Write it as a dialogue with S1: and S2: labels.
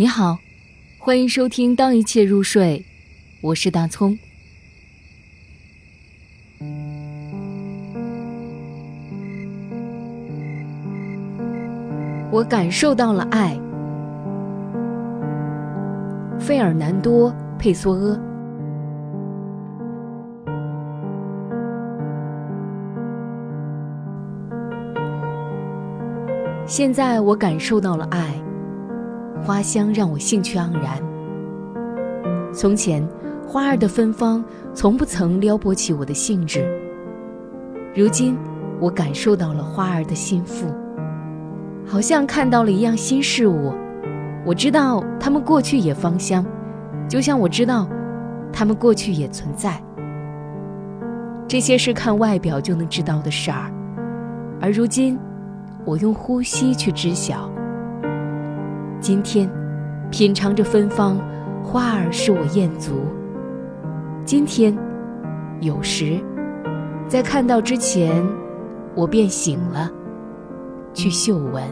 S1: 你好，欢迎收听《当一切入睡》，我是大葱。我感受到了爱。费尔南多·佩索阿。现在我感受到了爱，花香让我兴趣盎然。从前，花儿的芬芳从不曾撩拨起我的兴致。如今，我感受到了花儿的心腹，好像看到了一样新事物。我知道它们过去也芳香，就像我知道它们过去也存在。这些是看外表就能知道的事儿，而如今。我用呼吸去知晓。今天，品尝着芬芳，花儿使我艳足。今天，有时，在看到之前，我便醒了，去嗅闻。